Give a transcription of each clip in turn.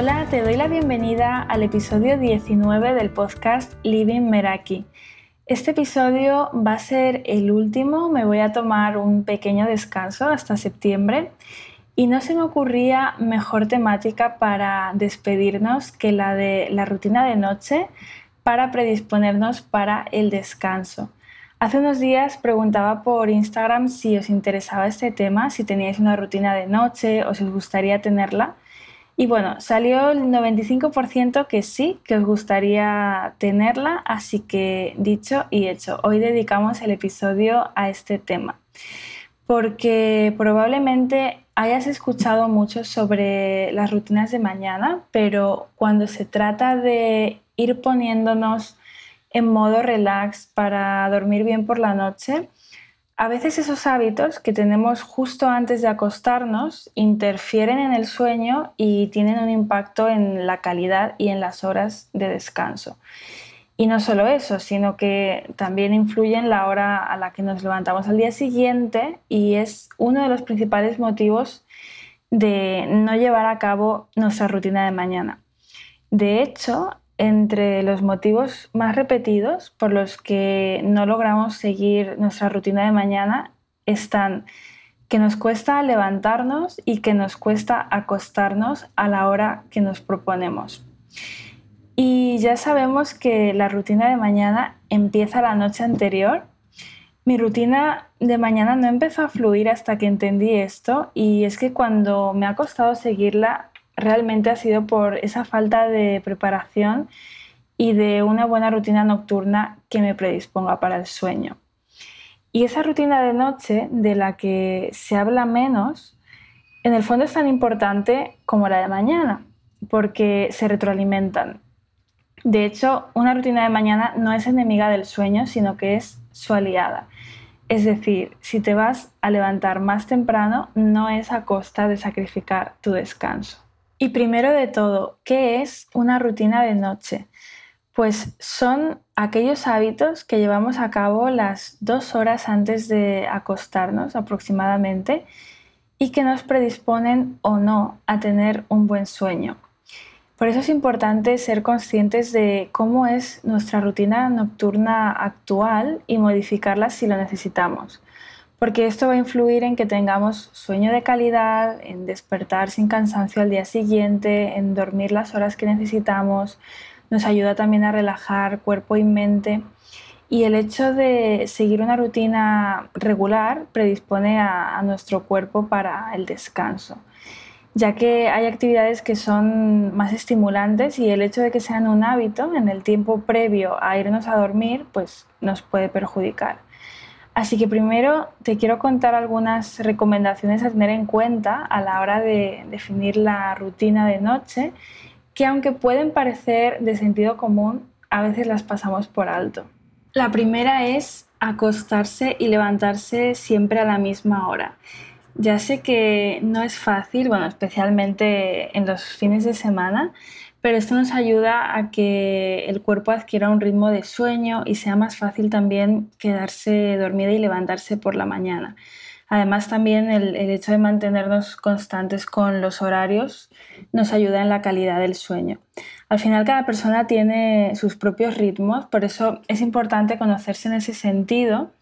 Hola, te doy la bienvenida al episodio 19 del podcast Living Meraki. Este episodio va a ser el último, me voy a tomar un pequeño descanso hasta septiembre y no se me ocurría mejor temática para despedirnos que la de la rutina de noche para predisponernos para el descanso. Hace unos días preguntaba por Instagram si os interesaba este tema, si teníais una rutina de noche o si os gustaría tenerla. Y bueno, salió el 95% que sí, que os gustaría tenerla, así que dicho y hecho, hoy dedicamos el episodio a este tema, porque probablemente hayas escuchado mucho sobre las rutinas de mañana, pero cuando se trata de ir poniéndonos en modo relax para dormir bien por la noche, a veces esos hábitos que tenemos justo antes de acostarnos interfieren en el sueño y tienen un impacto en la calidad y en las horas de descanso. Y no solo eso, sino que también influyen en la hora a la que nos levantamos al día siguiente y es uno de los principales motivos de no llevar a cabo nuestra rutina de mañana. De hecho, entre los motivos más repetidos por los que no logramos seguir nuestra rutina de mañana están que nos cuesta levantarnos y que nos cuesta acostarnos a la hora que nos proponemos. Y ya sabemos que la rutina de mañana empieza la noche anterior. Mi rutina de mañana no empezó a fluir hasta que entendí esto y es que cuando me ha costado seguirla realmente ha sido por esa falta de preparación y de una buena rutina nocturna que me predisponga para el sueño. Y esa rutina de noche de la que se habla menos, en el fondo es tan importante como la de mañana, porque se retroalimentan. De hecho, una rutina de mañana no es enemiga del sueño, sino que es su aliada. Es decir, si te vas a levantar más temprano, no es a costa de sacrificar tu descanso. Y primero de todo, ¿qué es una rutina de noche? Pues son aquellos hábitos que llevamos a cabo las dos horas antes de acostarnos aproximadamente y que nos predisponen o no a tener un buen sueño. Por eso es importante ser conscientes de cómo es nuestra rutina nocturna actual y modificarla si lo necesitamos porque esto va a influir en que tengamos sueño de calidad, en despertar sin cansancio al día siguiente, en dormir las horas que necesitamos, nos ayuda también a relajar cuerpo y mente. Y el hecho de seguir una rutina regular predispone a, nuestro cuerpo para el descanso, ya que hay actividades que son más estimulantes y el hecho de que sean un hábito en el tiempo previo a irnos a dormir, pues nos puede perjudicar. Así que primero te quiero contar algunas recomendaciones a tener en cuenta a la hora de definir la rutina de noche, que aunque pueden parecer de sentido común, a veces las pasamos por alto. La primera es acostarse y levantarse siempre a la misma hora. Ya sé que no es fácil, bueno, especialmente en los fines de semana, pero esto nos ayuda a que el cuerpo adquiera un ritmo de sueño y sea más fácil también quedarse dormida y levantarse por la mañana. Además, también el, hecho de mantenernos constantes con los horarios nos ayuda en la calidad del sueño. Al final, cada persona tiene sus propios ritmos, por eso es importante conocerse en ese sentido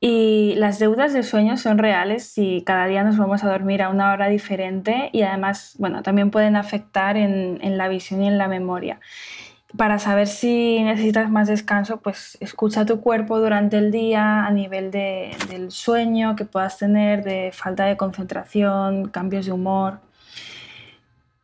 y las deudas de sueño son reales si cada día nos vamos a dormir a una hora diferente y además, bueno, también pueden afectar en, la visión y en la memoria. Para saber si necesitas más descanso, pues escucha tu cuerpo durante el día a nivel del sueño que puedas tener, de falta de concentración, cambios de humor.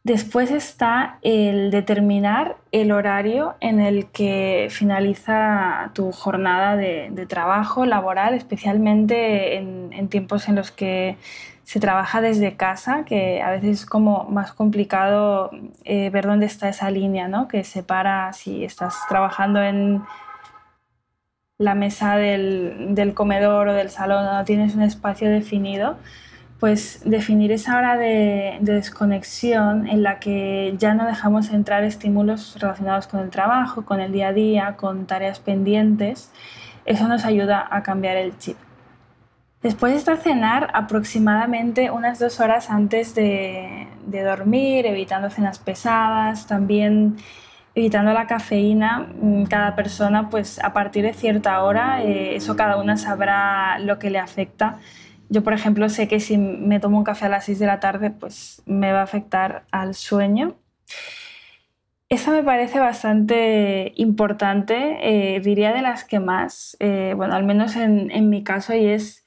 Después está el determinar el horario en el que finaliza tu jornada de, trabajo laboral, especialmente en, tiempos en los que se trabaja desde casa, que a veces es como más complicado eh, ver dónde está esa línea, ¿no? que separa si estás trabajando en la mesa del, del comedor o del salón, no tienes un espacio definido pues definir esa hora de, desconexión en la que ya no dejamos entrar estímulos relacionados con el trabajo, con el día a día, con tareas pendientes, eso nos ayuda a cambiar el chip. Después está cenar aproximadamente unas dos horas antes de, dormir, evitando cenas pesadas, también evitando la cafeína. Mm, cada persona, pues a partir de cierta hora, eh, eso cada una sabrá lo que le afecta. Yo, por ejemplo, sé que si me tomo un café a las 6 de la tarde, pues me va a afectar al sueño. Esa me parece bastante importante, eh, diría de las que más, eh, bueno, al menos en, en mi caso, y es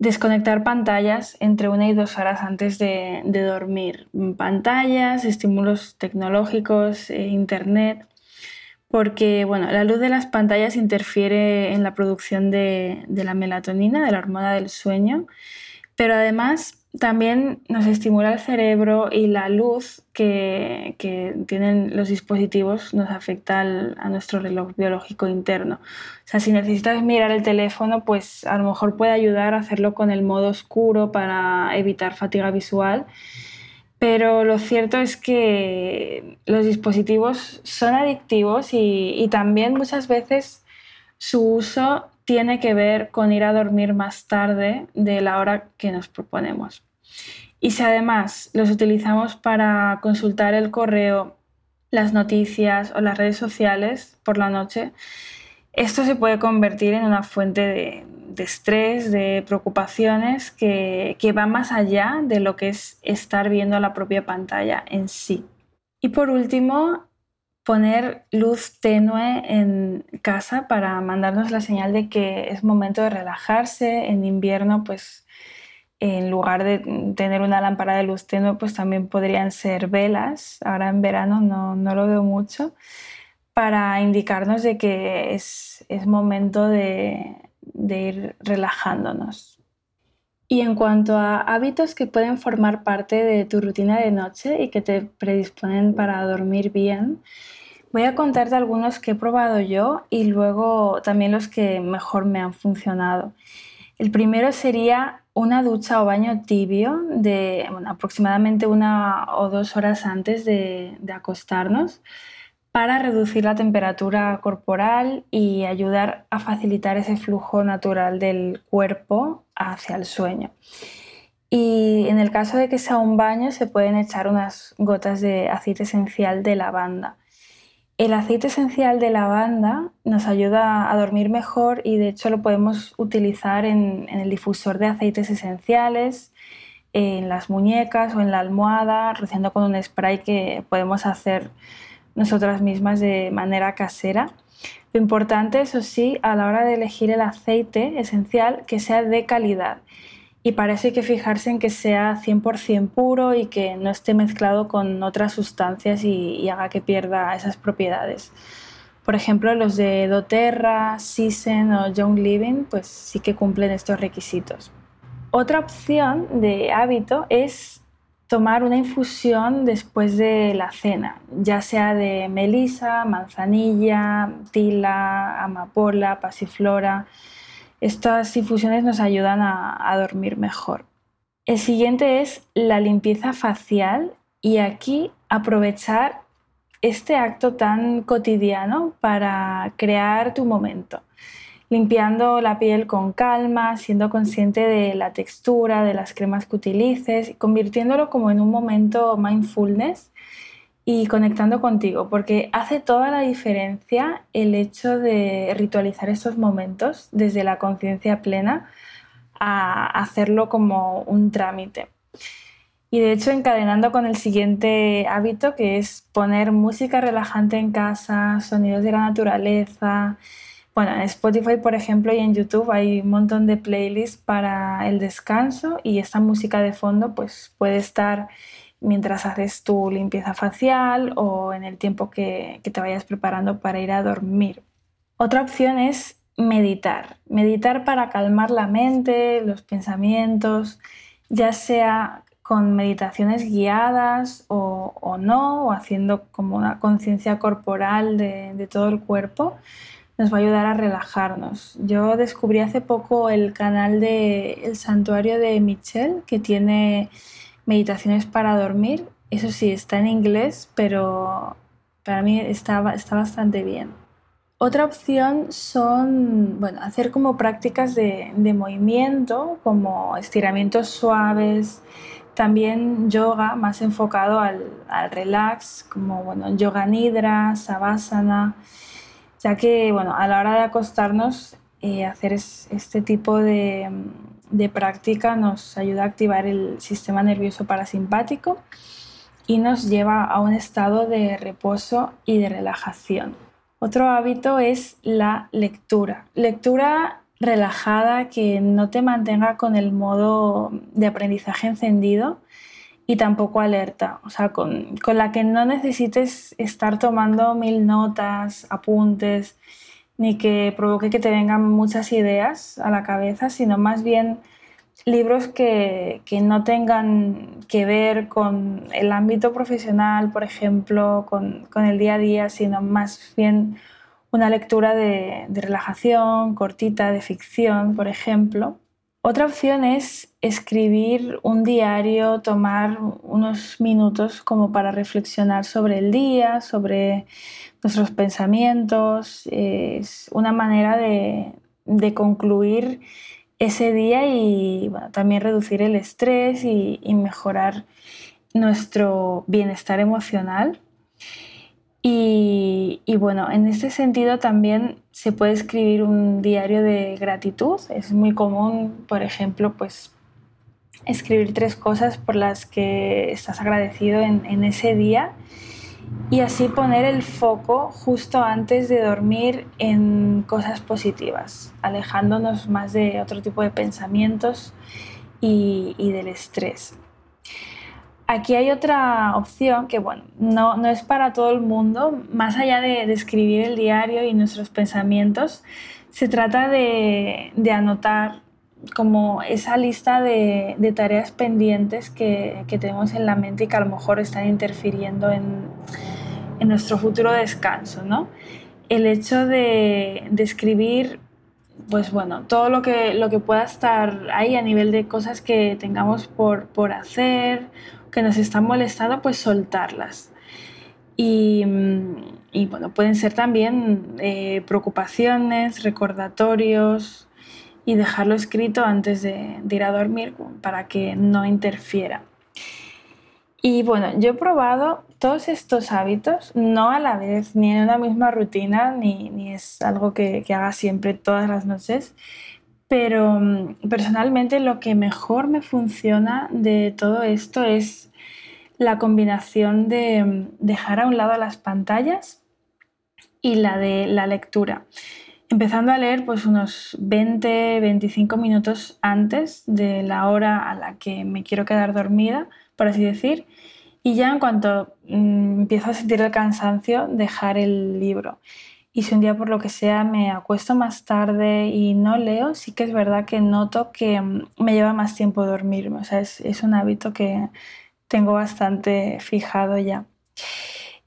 Desconectar pantallas entre una y dos horas antes de, dormir. Pantallas, estímulos tecnológicos, eh, internet, porque bueno, la luz de las pantallas interfiere en la producción de, la melatonina, de la hormona del sueño, pero además también nos estimula el cerebro y la luz que, tienen los dispositivos nos afecta a nuestro reloj biológico interno. O sea, si necesitas mirar el teléfono, pues a lo mejor puede ayudar a hacerlo con el modo oscuro para evitar fatiga visual. Pero lo cierto es que los dispositivos son adictivos y, también muchas veces su uso tiene que ver con ir a dormir más tarde de la hora que nos proponemos. Y si además los utilizamos para consultar el correo, las noticias o las redes sociales por la noche, esto se puede convertir en una fuente de, estrés, de preocupaciones que, que va más allá de lo que es estar viendo la propia pantalla en sí. Y por último, poner luz tenue en casa para mandarnos la señal de que es momento de relajarse. En invierno, pues en lugar de tener una lámpara de luz tenue, pues también podrían ser velas. Ahora en verano no, no lo veo mucho para indicarnos de que es, es momento de, de ir relajándonos. Y en cuanto a hábitos que pueden formar parte de tu rutina de noche y que te predisponen para dormir bien, voy a contarte algunos que he probado yo y luego también los que mejor me han funcionado. El primero sería una ducha o baño tibio de aproximadamente una o dos horas antes de, de acostarnos para reducir la temperatura corporal y ayudar a facilitar ese flujo natural del cuerpo hacia el sueño. Y en el caso de que sea un baño, se pueden echar unas gotas de aceite esencial de lavanda. El aceite esencial de lavanda nos ayuda a dormir mejor y de hecho lo podemos utilizar en, el difusor de aceites esenciales, en las muñecas o en la almohada, rociando con un spray que podemos hacer nosotras mismas de manera casera. Lo importante, eso sí, a la hora de elegir el aceite esencial, que sea de calidad. Y para eso hay que fijarse en que sea 100% puro y que no esté mezclado con otras sustancias y, haga que pierda esas propiedades. Por ejemplo, los de doTERRA, Sisen o Young Living, pues sí que cumplen estos requisitos. Otra opción de hábito es tomar una infusión después de la cena, ya sea de melisa, manzanilla, tila, amapola, pasiflora. Estas infusiones nos ayudan a, dormir mejor. El siguiente es la limpieza facial y aquí aprovechar este acto tan cotidiano para crear tu momento limpiando la piel con calma, siendo consciente de la textura, de las cremas que utilices, convirtiéndolo como en un momento mindfulness y conectando contigo, porque hace toda la diferencia el hecho de ritualizar estos momentos desde la conciencia plena a hacerlo como un trámite. Y de hecho encadenando con el siguiente hábito que es poner música relajante en casa, sonidos de la naturaleza, bueno, en Spotify, por ejemplo, y en YouTube hay un montón de playlists para el descanso y esta música de fondo pues puede estar mientras haces tu limpieza facial o en el tiempo que, te vayas preparando para ir a dormir. Otra opción es meditar. Meditar para calmar la mente, los pensamientos, ya sea con meditaciones guiadas o, no, o haciendo como una conciencia corporal de todo el cuerpo nos va a ayudar a relajarnos. Yo descubrí hace poco el canal de El Santuario de Michelle, que tiene meditaciones para dormir. Eso sí, está en inglés, pero para mí está, está bastante bien. Otra opción son, bueno, hacer como prácticas de, movimiento, como estiramientos suaves, también yoga más enfocado al, relax, como bueno, yoga nidra, savasana, ya que bueno, a la hora de acostarnos, eh, hacer este tipo de, de práctica nos ayuda a activar el sistema nervioso parasimpático y nos lleva a un estado de reposo y de relajación. Otro hábito es la lectura. Lectura relajada que no te mantenga con el modo de aprendizaje encendido y tampoco alerta, o sea, con, con la que no necesites estar tomando mil notas, apuntes, ni que provoque que te vengan muchas ideas a la cabeza, sino más bien libros que, no tengan que ver con el ámbito profesional, por ejemplo, con, el día a día, sino más bien una lectura de, relajación, cortita, de ficción, por ejemplo. Otra opción es escribir un diario, tomar unos minutos como para reflexionar sobre el día, sobre nuestros pensamientos. Es una manera de, concluir ese día y también reducir el estrés y, mejorar nuestro bienestar emocional. Bueno, en este sentido también se puede escribir un diario de gratitud. Es muy común, por ejemplo, pues escribir tres cosas por las que estás agradecido en, en ese día y así poner el foco justo antes de dormir en cosas positivas, alejándonos más de otro tipo de pensamientos y, del estrés. Aquí hay otra opción que, bueno, no, no, es para todo el mundo, más allá de, escribir el diario y nuestros pensamientos, se trata de, de anotar como esa lista de, de tareas pendientes que, que, tenemos en la mente y que a lo mejor están interfiriendo en, en nuestro futuro descanso, ¿no? El hecho de, de, escribir, pues bueno, todo lo que, lo que pueda estar ahí a nivel de cosas que tengamos por, por hacer, que nos están molestando, pues soltarlas. Y, y bueno, pueden ser también eh, preocupaciones, recordatorios, y dejarlo escrito antes de, ir a dormir para que no interfiera. Y bueno, yo he probado todos estos hábitos, no a la vez, ni en una misma rutina, ni, es algo que, haga siempre todas las noches, pero mm, personalmente lo que mejor me funciona de todo esto es la combinación de mm, dejar a un lado las pantallas y la de la lectura empezando a leer pues unos 20, 25 minutos antes de la hora a la que me quiero quedar dormida, por así decir, y ya en cuanto mm, empiezo a sentir el cansancio, dejar el libro. Y si un día por lo que sea me acuesto más tarde y no leo, sí que es verdad que noto que mm, me lleva más tiempo dormirme. O sea, es, es un hábito que tengo bastante fijado ya.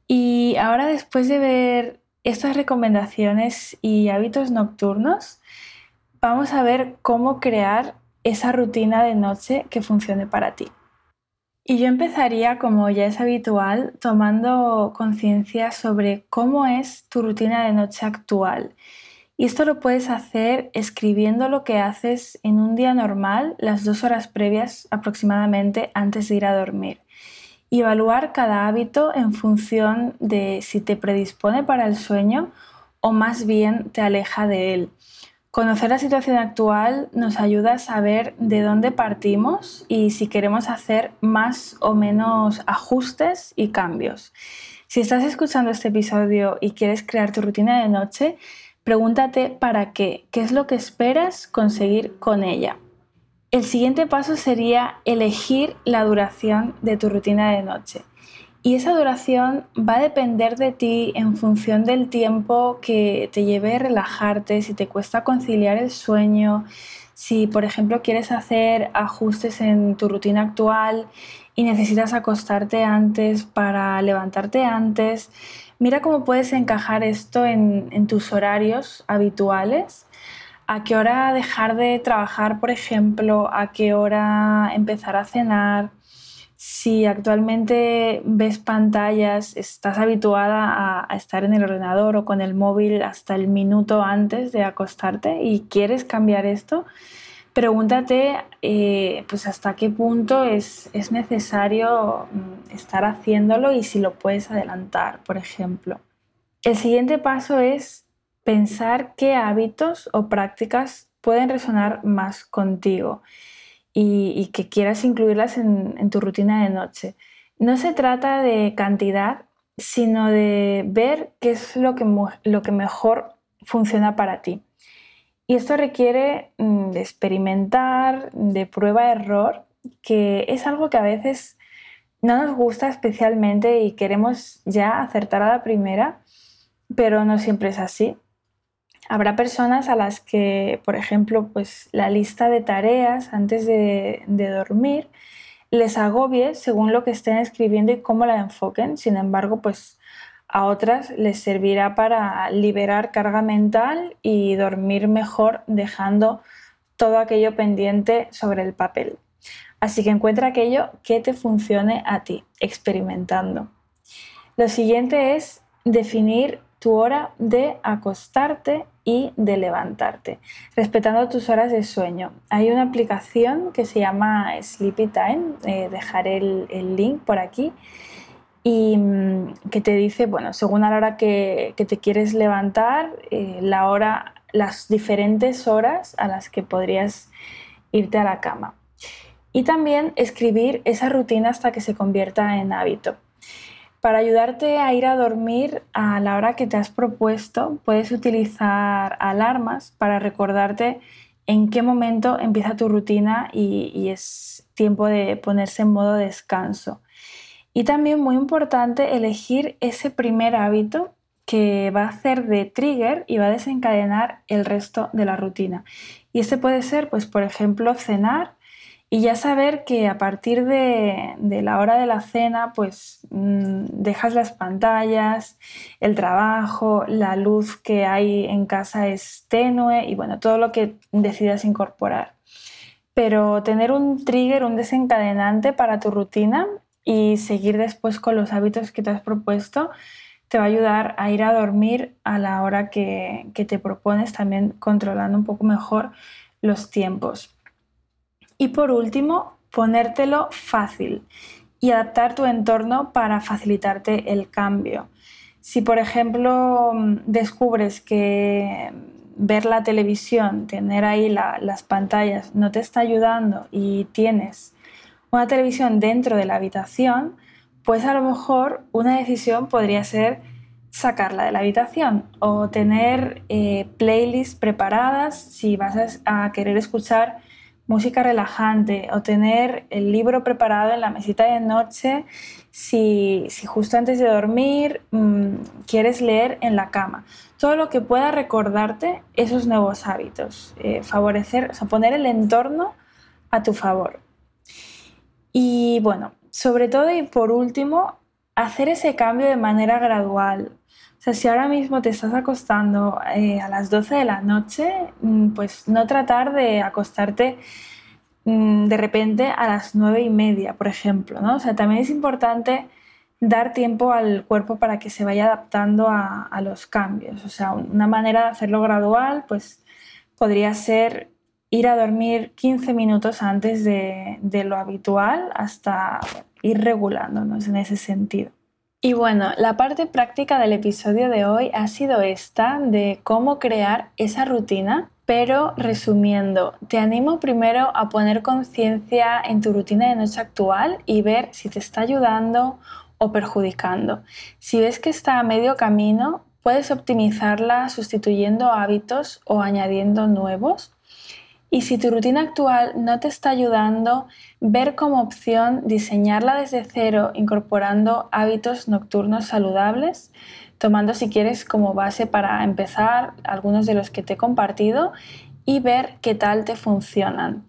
Y ahora después de ver estas recomendaciones y hábitos nocturnos, vamos a ver cómo crear esa rutina de noche que funcione para ti. Y yo empezaría, como ya es habitual, tomando conciencia sobre cómo es tu rutina de noche actual. Y esto lo puedes hacer escribiendo lo que haces en un día normal, las dos horas previas aproximadamente antes de ir a dormir y evaluar cada hábito en función de si te predispone para el sueño o más bien te aleja de él. Conocer la situación actual nos ayuda a saber de dónde partimos y si queremos hacer más o menos ajustes y cambios. Si estás escuchando este episodio y quieres crear tu rutina de noche, pregúntate para qué, qué es lo que esperas conseguir con ella. El siguiente paso sería elegir la duración de tu rutina de noche. Y esa duración va a depender de ti en función del tiempo que te lleve a relajarte, si te cuesta conciliar el sueño, si por ejemplo quieres hacer ajustes en tu rutina actual y necesitas acostarte antes para levantarte antes. Mira cómo puedes encajar esto en, en tus horarios habituales. A qué hora dejar de trabajar, por ejemplo, a qué hora empezar a cenar, Si actualmente ves pantallas, estás habituada a, estar en el ordenador o con el móvil hasta el minuto antes de acostarte y quieres cambiar esto, pregúntate eh, pues hasta qué punto es, es, necesario mm, estar haciéndolo y si lo puedes adelantar, por ejemplo. El siguiente paso es pensar qué hábitos o prácticas pueden resonar más contigo y, que quieras incluirlas en, tu rutina de noche. No se trata de cantidad, sino de ver qué es lo que, lo que mejor funciona para ti. Y esto requiere mm, de experimentar, de prueba-error, que es algo que a veces no nos gusta especialmente y queremos ya acertar a la primera, pero no siempre es así. Habrá personas a las que, por ejemplo, pues la lista de tareas antes de, dormir les agobie según lo que estén escribiendo y cómo la enfoquen. Sin embargo, pues a otras les servirá para liberar carga mental y dormir mejor dejando todo aquello pendiente sobre el papel. Así que encuentra aquello que te funcione a ti, experimentando. Lo siguiente es definir tu hora de acostarte y de levantarte, respetando tus horas de sueño. Hay una aplicación que se llama Sleepy Time, eh, dejaré el, link por aquí, y mm, que te dice, bueno, según la hora que, te quieres levantar, eh, la hora, las diferentes horas a las que podrías irte a la cama. Y también escribir esa rutina hasta que se convierta en hábito. Para ayudarte a ir a dormir a la hora que te has propuesto, puedes utilizar alarmas para recordarte en qué momento empieza tu rutina y, es tiempo de ponerse en modo descanso. Y también muy importante elegir ese primer hábito que va a hacer de trigger y va a desencadenar el resto de la rutina. Y este puede ser, pues, por ejemplo, cenar y ya saber que a partir de, la hora de la cena, pues mm, dejas las pantallas, el trabajo, la luz que hay en casa es tenue y bueno, todo lo que decidas incorporar. Pero tener un trigger, un desencadenante para tu rutina y seguir después con los hábitos que te has propuesto, te va a ayudar a ir a dormir a la hora que te propones, también controlando un poco mejor los tiempos. Y por último, ponértelo fácil y adaptar tu entorno para facilitarte el cambio. Si, por ejemplo, descubres que ver la televisión, tener ahí las pantallas, no te está ayudando y tienes una televisión dentro de la habitación, pues a lo mejor una decisión podría ser sacarla de la habitación o tener eh, playlists preparadas si vas a querer escuchar música relajante o tener el libro preparado en la mesita de noche si, justo antes de dormir mm, quieres leer en la cama. Todo lo que pueda recordarte esos nuevos hábitos, eh, favorecer, o sea, poner el entorno a tu favor. Y bueno, sobre todo y por último, hacer ese cambio de manera gradual. Sea, si ahora mismo te estás acostando eh, a las 12 de la noche, mm, pues no tratar de acostarte mm, de repente a las 9 y media, por ejemplo, ¿no? O sea, también es importante dar tiempo al cuerpo para que se vaya adaptando a, los cambios. O sea, una manera de hacerlo gradual, pues podría ser ir a dormir 15 minutos antes de lo habitual hasta ir regulándonos en ese sentido. Y bueno, la parte práctica del episodio de hoy ha sido esta de cómo crear esa rutina, pero resumiendo, te animo primero a poner conciencia en tu rutina de noche actual y ver si te está ayudando o perjudicando. Si ves que está a medio camino, puedes optimizarla sustituyendo hábitos o añadiendo nuevos y si tu rutina actual no te está ayudando, ver como opción diseñarla desde cero incorporando hábitos nocturnos saludables, tomando si quieres como base para empezar algunos de los que te he compartido y ver qué tal te funcionan.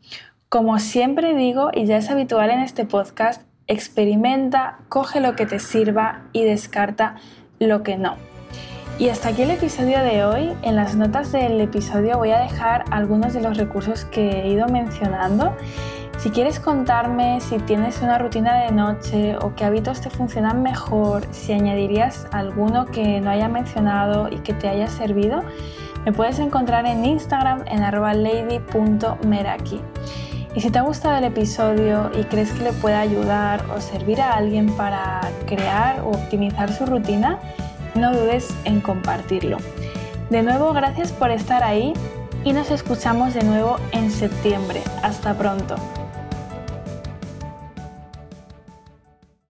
Como siempre digo, y ya es habitual en este podcast, experimenta, coge lo que te sirva y descarta lo que no. Y hasta aquí el episodio de hoy. En las notas del episodio voy a dejar algunos de los recursos que he ido mencionando Si quieres contarme si tienes una rutina de noche o qué hábitos te funcionan mejor, si añadirías alguno que no haya mencionado y que te haya servido, me puedes encontrar en Instagram en lady.meraki. Y si te ha gustado el episodio y crees que le puede ayudar o servir a alguien para crear o optimizar su rutina, no dudes en compartirlo. De nuevo, gracias por estar ahí y nos escuchamos de nuevo en septiembre. Hasta pronto.